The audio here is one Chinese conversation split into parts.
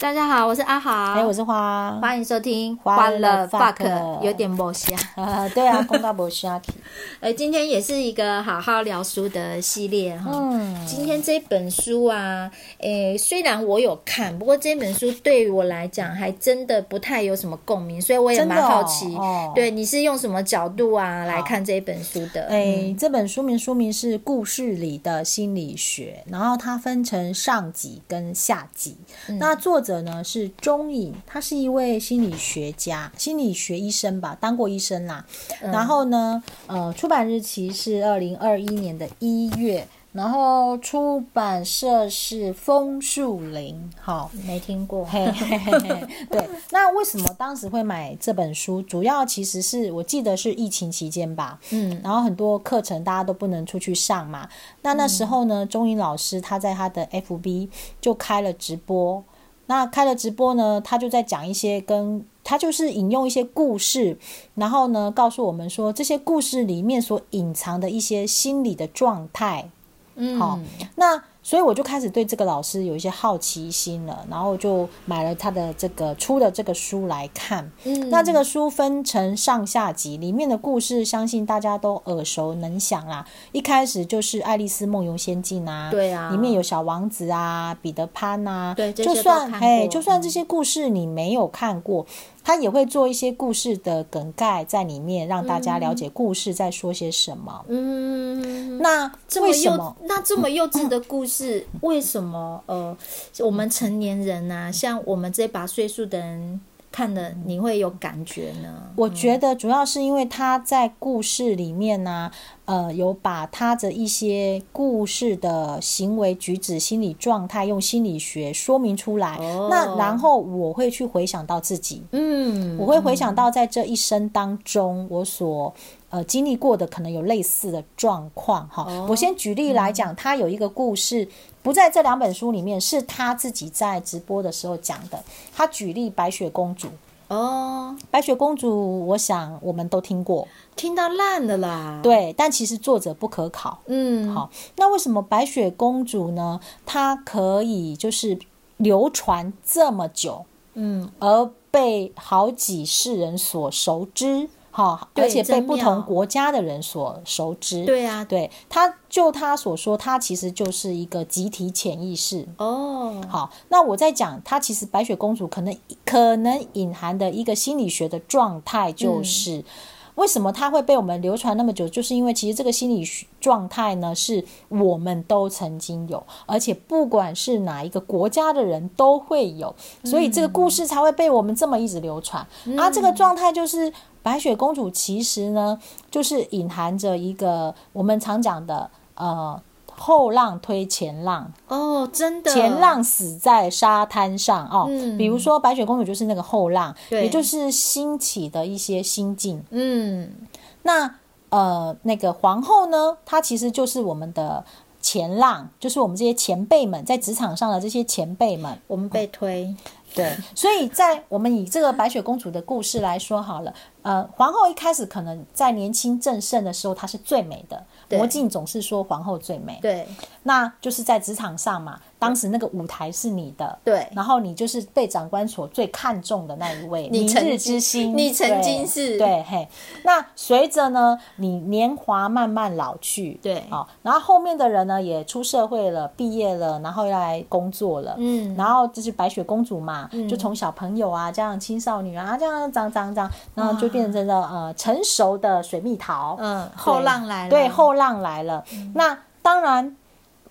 大家好，我是阿豪，哎，我是花，欢迎收听欢乐 Fuck，有点没瞎，呃，对啊，公道没瞎。哎，今天也是一个好好聊书的系列哈。嗯，今天这本书啊，哎，虽然我有看，不过这本书对于我来讲还真的不太有什么共鸣，所以我也蛮好奇，对，你是用什么角度啊来看这本书的？哎，嗯、这本书名书名是《故事里的心理学》，然后它分成上集跟下集，嗯、那作者。者呢是钟颖，他是一位心理学家、心理学医生吧，当过医生啦。嗯、然后呢，呃，出版日期是二零二一年的一月。然后出版社是枫树林，好，没听过。嘿嘿嘿嘿，对，那为什么当时会买这本书？主要其实是我记得是疫情期间吧，嗯，然后很多课程大家都不能出去上嘛。那那时候呢，钟颖老师他在他的 FB 就开了直播。那开了直播呢，他就在讲一些跟他就是引用一些故事，然后呢，告诉我们说这些故事里面所隐藏的一些心理的状态。嗯，好，那。所以我就开始对这个老师有一些好奇心了，然后就买了他的这个出的这个书来看。嗯，那这个书分成上下集，里面的故事相信大家都耳熟能详啦。一开始就是《爱丽丝梦游仙境》啊，对啊，里面有小王子啊、彼得潘啊，对，就算嘿，就算这些故事你没有看过。他也会做一些故事的梗概在里面，让大家了解故事在说些什么。嗯，那这么幼？那这么幼稚的故事，为什么？呃，我们成年人啊，像我们这把岁数的人看了，你会有感觉呢？我觉得主要是因为他在故事里面呢、啊。呃，有把他的一些故事的行为举止、心理状态用心理学说明出来。哦、那然后我会去回想到自己，嗯，我会回想到在这一生当中我所呃经历过的可能有类似的状况。哈、哦，我先举例来讲，他有一个故事不在这两本书里面，是他自己在直播的时候讲的。他举例白雪公主。哦，白雪公主，我想我们都听过，听到烂的啦。对，但其实作者不可考。嗯，好，那为什么白雪公主呢？她可以就是流传这么久，嗯，而被好几世人所熟知。好，而且被不同国家的人所熟知。对啊，对，他就他所说，他其实就是一个集体潜意识。哦，好，那我在讲，他其实白雪公主可能可能隐含的一个心理学的状态就是。嗯为什么它会被我们流传那么久？就是因为其实这个心理状态呢，是我们都曾经有，而且不管是哪一个国家的人都会有，所以这个故事才会被我们这么一直流传。嗯、啊，这个状态就是白雪公主，其实呢，就是隐含着一个我们常讲的呃。后浪推前浪哦，真的，前浪死在沙滩上哦。嗯，比如说白雪公主就是那个后浪，也就是兴起的一些心境。嗯，那呃，那个皇后呢，她其实就是我们的前浪，就是我们这些前辈们在职场上的这些前辈们，我们被推。嗯，对，所以在我们以这个白雪公主的故事来说好了，呃，皇后一开始可能在年轻正盛的时候，她是最美的。魔镜总是说皇后最美，对，那就是在职场上嘛。当时那个舞台是你的，对，然后你就是被长官所最看重的那一位，明日之星，你曾经是，对，嘿。那随着呢，你年华慢慢老去，对，哦，然后后面的人呢也出社会了，毕业了，然后要来工作了，嗯，然后就是白雪公主嘛，就从小朋友啊，这样青少女啊，这样长长长，然后就变成了呃成熟的水蜜桃，嗯，后浪来了，对，后浪来了，那当然。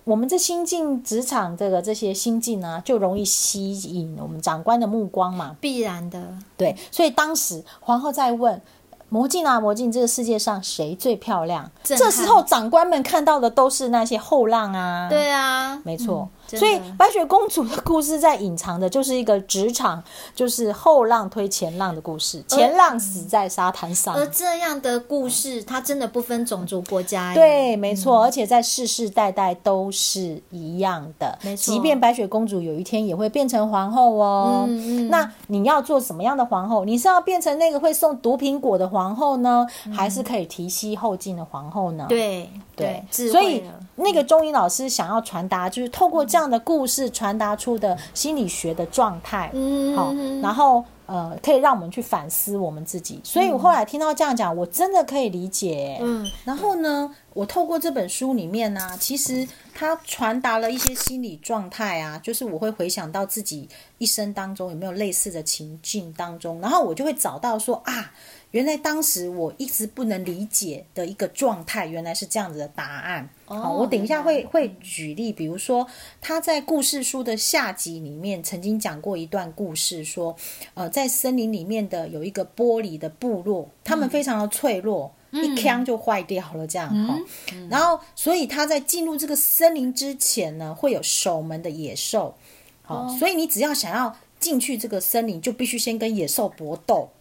我们这新进职场这个这些新进呢，就容易吸引我们长官的目光嘛，必然的。对，所以当时皇后在问魔镜啊，魔镜，这个世界上谁最漂亮？这时候长官们看到的都是那些后浪啊。对啊，没错。嗯所以白雪公主的故事在隐藏的就是一个职场，就是后浪推前浪的故事，前浪死在沙滩上。而这样的故事，它真的不分种族国家。对，没错，而且在世世代代都是一样的。没错，即便白雪公主有一天也会变成皇后哦。嗯嗯。那你要做什么样的皇后？你是要变成那个会送毒苹果的皇后呢，还是可以提携后进的皇后呢？对对，所以。那个中医老师想要传达，就是透过这样的故事传达出的心理学的状态，嗯，好，然后呃，可以让我们去反思我们自己。所以我后来听到这样讲，我真的可以理解，嗯。然后呢，我透过这本书里面呢、啊，其实它传达了一些心理状态啊，就是我会回想到自己一生当中有没有类似的情境当中，然后我就会找到说啊。原来当时我一直不能理解的一个状态，原来是这样子的答案。Oh, 好，我等一下会会举例，比如说他在故事书的下集里面曾经讲过一段故事，说，呃，在森林里面的有一个玻璃的部落，他们非常的脆弱，嗯、一枪就坏掉了，这样。嗯嗯、然后，所以他在进入这个森林之前呢，会有守门的野兽。好，oh. 所以你只要想要进去这个森林，就必须先跟野兽搏斗。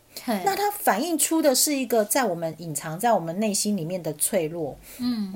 那它反映出的是一个在我们隐藏在我们内心里面的脆弱。嗯，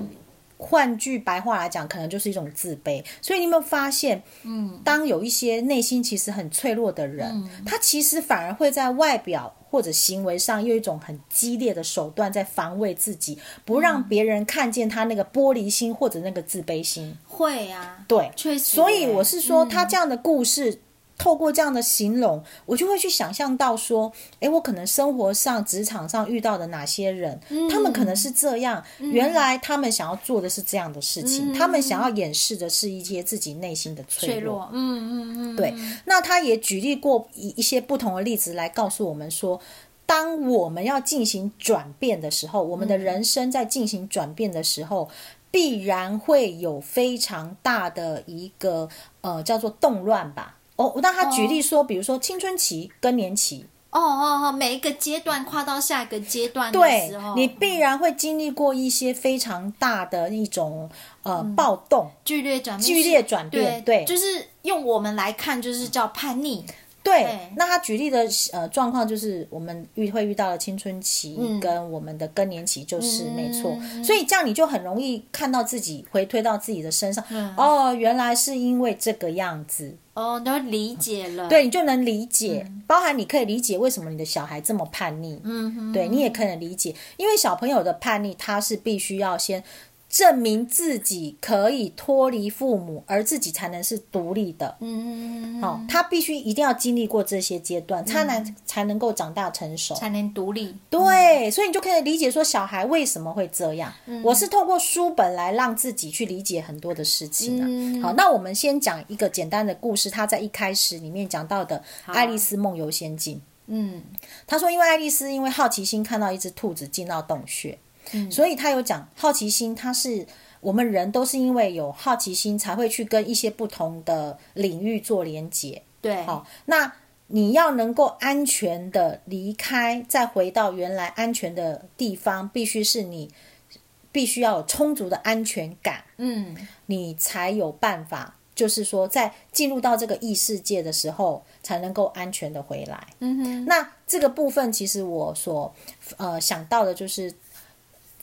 换句白话来讲，可能就是一种自卑。所以你有没有发现，嗯，当有一些内心其实很脆弱的人，嗯，他其实反而会在外表或者行为上用一种很激烈的手段在防卫自己，不让别人看见他那个玻璃心或者那个自卑心。会啊，对，确实。所以我是说，他这样的故事。透过这样的形容，我就会去想象到说，诶，我可能生活上、职场上遇到的哪些人，嗯、他们可能是这样。嗯、原来他们想要做的是这样的事情，嗯、他们想要掩饰的是一些自己内心的脆弱。脆弱，嗯嗯嗯，对。那他也举例过一一些不同的例子来告诉我们说，当我们要进行转变的时候，我们的人生在进行转变的时候，嗯、必然会有非常大的一个呃叫做动乱吧。哦，那他举例说，哦、比如说青春期、更年期，哦哦哦，每一个阶段跨到下一个阶段的时候，对，你必然会经历过一些非常大的一种呃、嗯、暴动、剧烈转变、剧烈转变，对，对。就是用我们来看，就是叫叛逆。对，那他举例的呃状况就是我们遇会遇到的青春期跟我们的更年期，就是、嗯、没错。所以这样你就很容易看到自己回推到自己的身上，嗯、哦，原来是因为这个样子。哦，都理解了。对，你就能理解，嗯、包含你可以理解为什么你的小孩这么叛逆。嗯哼，对你也可以理解，因为小朋友的叛逆，他是必须要先。证明自己可以脱离父母，而自己才能是独立的。嗯，好，他必须一定要经历过这些阶段，他才能才能够长大成熟，才能独立。对，所以你就可以理解说，小孩为什么会这样。我是透过书本来让自己去理解很多的事情啊。好，那我们先讲一个简单的故事，他在一开始里面讲到的《爱丽丝梦游仙境》。嗯，他说，因为爱丽丝因为好奇心看到一只兔子进到洞穴。所以他有讲好奇心，他是我们人都是因为有好奇心才会去跟一些不同的领域做连接。对，好，那你要能够安全的离开，再回到原来安全的地方，必须是你必须要有充足的安全感，嗯，你才有办法，就是说在进入到这个异世界的时候，才能够安全的回来。嗯哼，那这个部分其实我所呃想到的就是。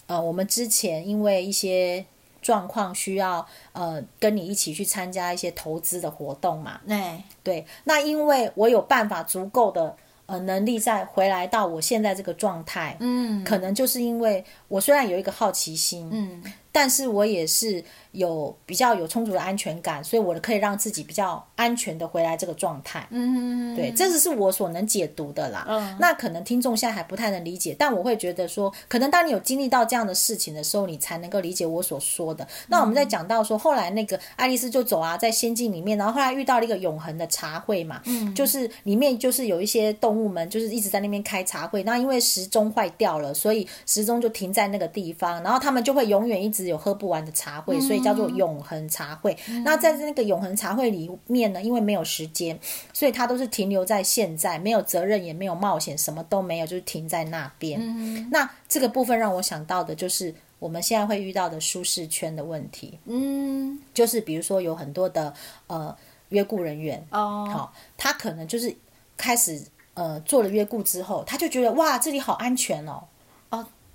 呃，我们之前因为一些状况需要呃跟你一起去参加一些投资的活动嘛，对。对，那因为我有办法足够的呃能力再回来到我现在这个状态，嗯，可能就是因为我虽然有一个好奇心，嗯，但是我也是。有比较有充足的安全感，所以我可以让自己比较安全的回来这个状态。嗯，对，这只是我所能解读的啦。嗯，那可能听众现在还不太能理解，但我会觉得说，可能当你有经历到这样的事情的时候，你才能够理解我所说的。那我们在讲到说，后来那个爱丽丝就走啊，在仙境里面，然后后来遇到了一个永恒的茶会嘛，嗯，就是里面就是有一些动物们，就是一直在那边开茶会。那因为时钟坏掉了，所以时钟就停在那个地方，然后他们就会永远一直有喝不完的茶会，所以。叫做永恒茶会。嗯、那在那个永恒茶会里面呢，因为没有时间，所以它都是停留在现在，没有责任，也没有冒险，什么都没有，就是停在那边。嗯、那这个部分让我想到的就是我们现在会遇到的舒适圈的问题。嗯，就是比如说有很多的呃约雇人员哦，好，他可能就是开始呃做了约雇之后，他就觉得哇，这里好安全哦。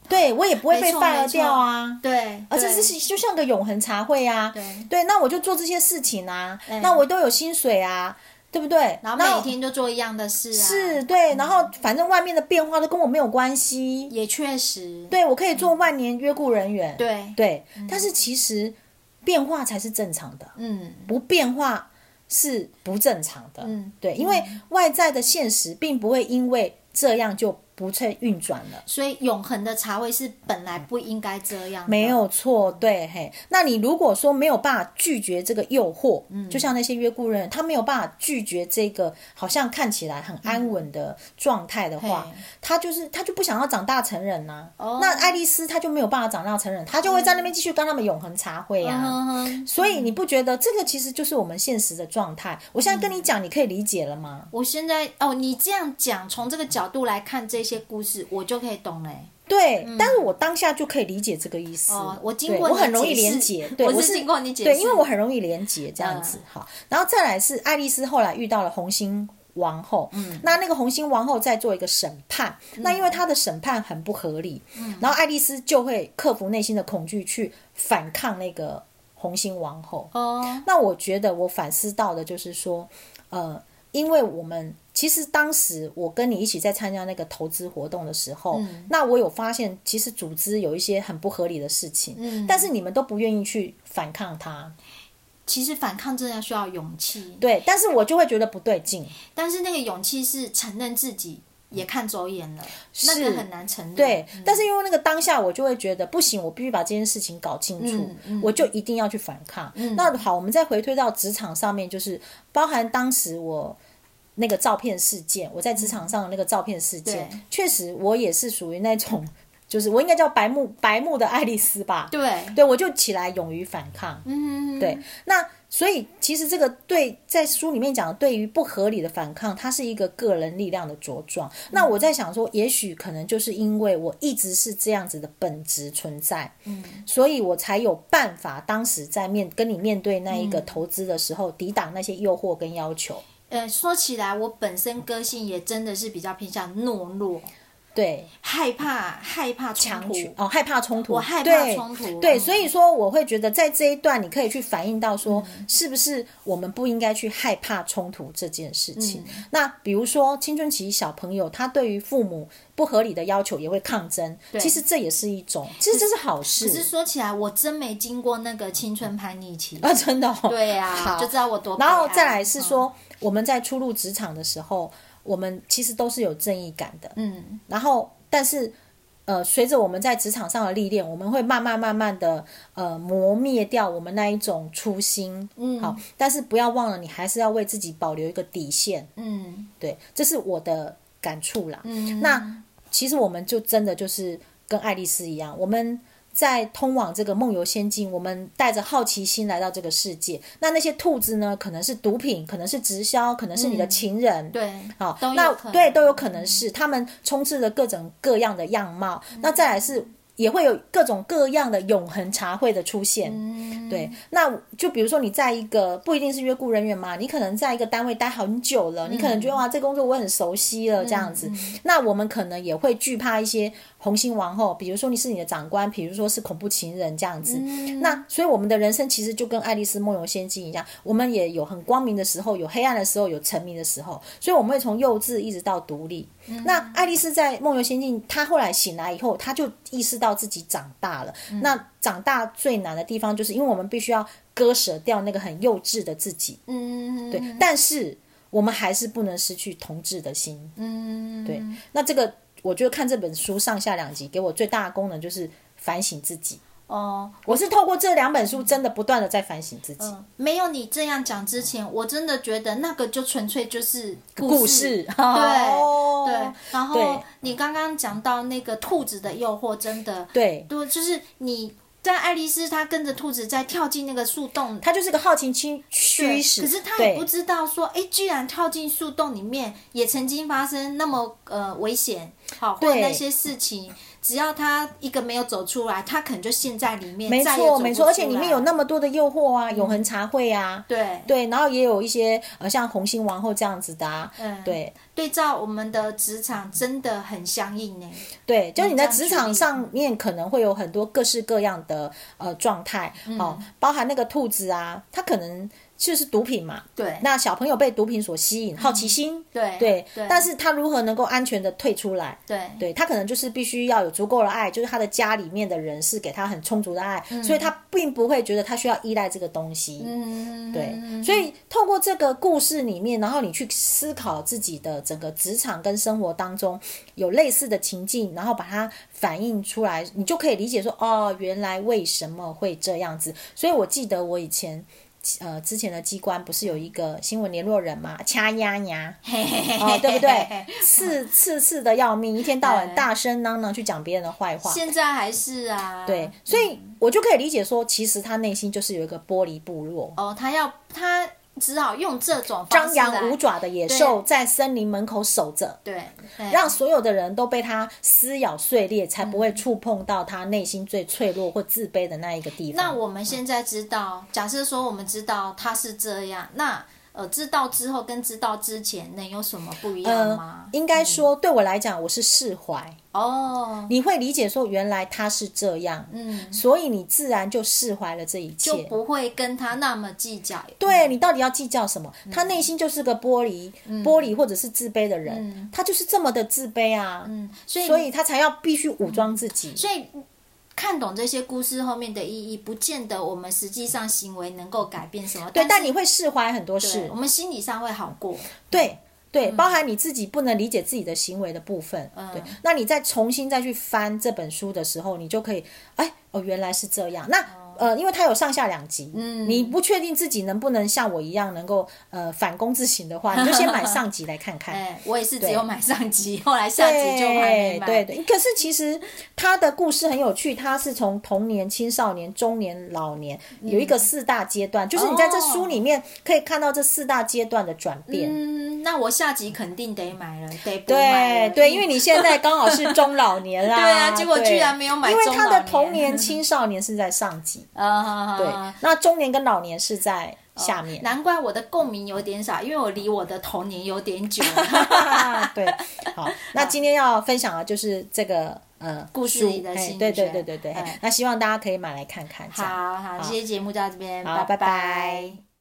对，我也不会被 fire 掉啊，对，而且这是就像个永恒茶会啊，对，对，那我就做这些事情啊，那我都有薪水啊，对不对？然后每天就做一样的事啊，是，对，然后反正外面的变化都跟我没有关系，也确实，对，我可以做万年约雇人员，对。对，但是其实变化才是正常的，嗯，不变化是不正常的，嗯，对，因为外在的现实并不会因为这样就。不再运转了，所以永恒的茶味是本来不应该这样。没有错，对嘿。那你如果说没有办法拒绝这个诱惑，嗯，就像那些约故人，他没有办法拒绝这个好像看起来很安稳的状态的话，嗯、他就是他就不想要长大成人呐、啊。哦，那爱丽丝她就没有办法长大成人，她就会在那边继续跟他们永恒茶会啊。嗯、所以你不觉得这个其实就是我们现实的状态？我现在跟你讲，你可以理解了吗？我现在哦，你这样讲，从这个角度来看这。一些故事我就可以懂嘞，对、嗯，但是我当下就可以理解这个意思。哦、我经过我很容易连结，对，我是经过你解释，对，因为我很容易连结这样子。好、嗯，然后再来是爱丽丝后来遇到了红心王后，嗯，那那个红心王后在做一个审判，嗯、那因为她的审判很不合理，嗯，然后爱丽丝就会克服内心的恐惧去反抗那个红心王后。哦，那我觉得我反思到的就是说，呃，因为我们。其实当时我跟你一起在参加那个投资活动的时候，嗯，那我有发现，其实组织有一些很不合理的事情，嗯，但是你们都不愿意去反抗它。其实反抗真的需要勇气，对，但是我就会觉得不对劲。但是那个勇气是承认自己也看走眼了，那个很难承认。对，嗯，但是因为那个当下，我就会觉得不行，我必须把这件事情搞清楚，嗯嗯，我就一定要去反抗。嗯，那好，我们再回推到职场上面，就是包含当时我。那个照片事件，我在职场上的那个照片事件，嗯、确实我也是属于那种，就是我应该叫白目白目的爱丽丝吧？对，对我就起来勇于反抗。嗯，对。那所以其实这个对在书里面讲的，对于不合理的反抗，它是一个个人力量的茁壮。嗯、那我在想说，也许可能就是因为我一直是这样子的本质存在，嗯，所以我才有办法当时在面跟你面对那一个投资的时候，嗯、抵挡那些诱惑跟要求。呃，说起来，我本身个性也真的是比较偏向懦弱，对，害怕害怕冲突。哦，害怕冲突，我害怕冲突，对，对，所以说我会觉得在这一段你可以去反映到说，嗯、是不是我们不应该去害怕冲突这件事情？嗯、那比如说青春期小朋友，他对于父母不合理的要求也会抗争，其实这也是一种，其实这是好事。只是说起来，我真没经过那个青春叛逆期。啊，真的、哦，对呀、啊，就知道我多。然后再来是说。嗯我们在初入职场的时候，我们其实都是有正义感的，嗯，然后但是，呃，随着我们在职场上的历练，我们会慢慢慢慢的呃磨灭掉我们那一种初心，嗯，好，但是不要忘了，你还是要为自己保留一个底线，嗯，对，这是我的感触啦，嗯，那其实我们就真的就是跟爱丽丝一样，我们。在通往这个梦游仙境，我们带着好奇心来到这个世界。那那些兔子呢？可能是毒品，可能是直销，可能是你的情人。嗯、对，好，那对都有可能是他们充斥着各种各样的样貌。嗯、那再来是。也会有各种各样的永恒茶会的出现，嗯，对，那就比如说你在一个不一定是约雇人员嘛，你可能在一个单位待很久了，嗯，你可能觉得哇，这工作我很熟悉了这样子，嗯，那我们可能也会惧怕一些红心王后，比如说你是你的长官，比如说是恐怖情人这样子，嗯，那所以我们的人生其实就跟爱丽丝梦游仙境一样，我们也有很光明的时候，有黑暗的时候，有沉迷的时候，所以我们会从幼稚一直到独立。嗯，那爱丽丝在梦游仙境，她后来醒来以后，她就意识到自己长大了。嗯。那长大最难的地方，就是因为我们必须要割舍掉那个很幼稚的自己。嗯，对。但是我们还是不能失去童稚的心。嗯，对。那这个，我觉得看这本书上下两集，给我最大的功能就是反省自己。哦，我是透过这两本书，真的不断的在反省自己。嗯，没有你这样讲之前，我真的觉得那个就纯粹就是故事。对、哦、对。然后你刚刚讲到那个兔子的诱惑，真的对对，就是你在爱丽丝，她跟着兔子在跳进那个树洞，她就是个好奇心驱使。可是她也不知道说，哎，居然跳进树洞里面，也曾经发生那么呃危险，好，或者那些事情。只要他一个没有走出来，他可能就陷在里面。没错，没错，而且里面有那么多的诱惑啊，嗯、永恒茶会啊，对对，然后也有一些呃，像红心王后这样子的啊，嗯，对，对照我们的职场真的很相应呢。对，就是你在职场上面可能会有很多各式各样的呃状态，哦、嗯，包含那个兔子啊，它可能。就是毒品嘛。对。那小朋友被毒品所吸引，好奇心。对对。但是他如何能够安全的退出来？对。对他可能就是必须要有足够的爱，就是他的家里面的人是给他很充足的爱，所以他并不会觉得他需要依赖这个东西。嗯。对。所以透过这个故事里面，然后你去思考自己的整个职场跟生活当中有类似的情境，然后把它反映出来，你就可以理解说，哦，原来为什么会这样子。所以我记得我以前，呃，之前的机关不是有一个新闻联络人嘛，掐丫丫，哦，对不对？刺刺刺的要命，一天到晚大声嚷嚷去讲别人的坏话。现在还是啊。对，所以我就可以理解说，其实他内心就是有一个玻璃部落。哦，他要他。只好用这种张牙舞爪的野兽在森林门口守着，对，让所有的人都被它撕咬碎裂，才不会触碰到他内心最脆弱或自卑的那一个地方。那我们现在知道，假设说我们知道他是这样，那。呃，知道之后跟知道之前能有什么不一样吗？呃、应该说，对我来讲，我是释怀哦。你会理解说，原来他是这样，嗯，所以你自然就释怀了这一切，就不会跟他那么计较。对，你到底要计较什么？嗯、他内心就是个玻璃，嗯、玻璃或者是自卑的人，嗯、他就是这么的自卑啊，嗯，所以所以他才要必须武装自己，嗯、所以。看懂这些故事后面的意义，不见得我们实际上行为能够改变什么。对，但，但你会释怀很多事，我们心理上会好过。对对，包含你自己不能理解自己的行为的部分。嗯，对。那你再重新再去翻这本书的时候，你就可以，哎，哦，原来是这样。那。呃，因为它有上下两集，嗯，你不确定自己能不能像我一样能够呃反攻自省的话，你就先买上集来看看。哎，我也是只有买上集，后来下集就还没买。对对，可是其实他的故事很有趣，他是从童年、青少年、中年、老年有一个四大阶段，就是你在这书里面可以看到这四大阶段的转变。嗯，那我下集肯定得买了，得买。对对，因为你现在刚好是中老年啦。对啊，结果居然没有买，因为他的童年、青少年是在上集。啊，对，那中年跟老年是在下面，难怪我的共鸣有点少，因为我离我的童年有点久。对，好，那今天要分享的就是这个呃故事里的心理学，对对对对对，那希望大家可以买来看看。好好，这些节目就到这边，拜，拜拜。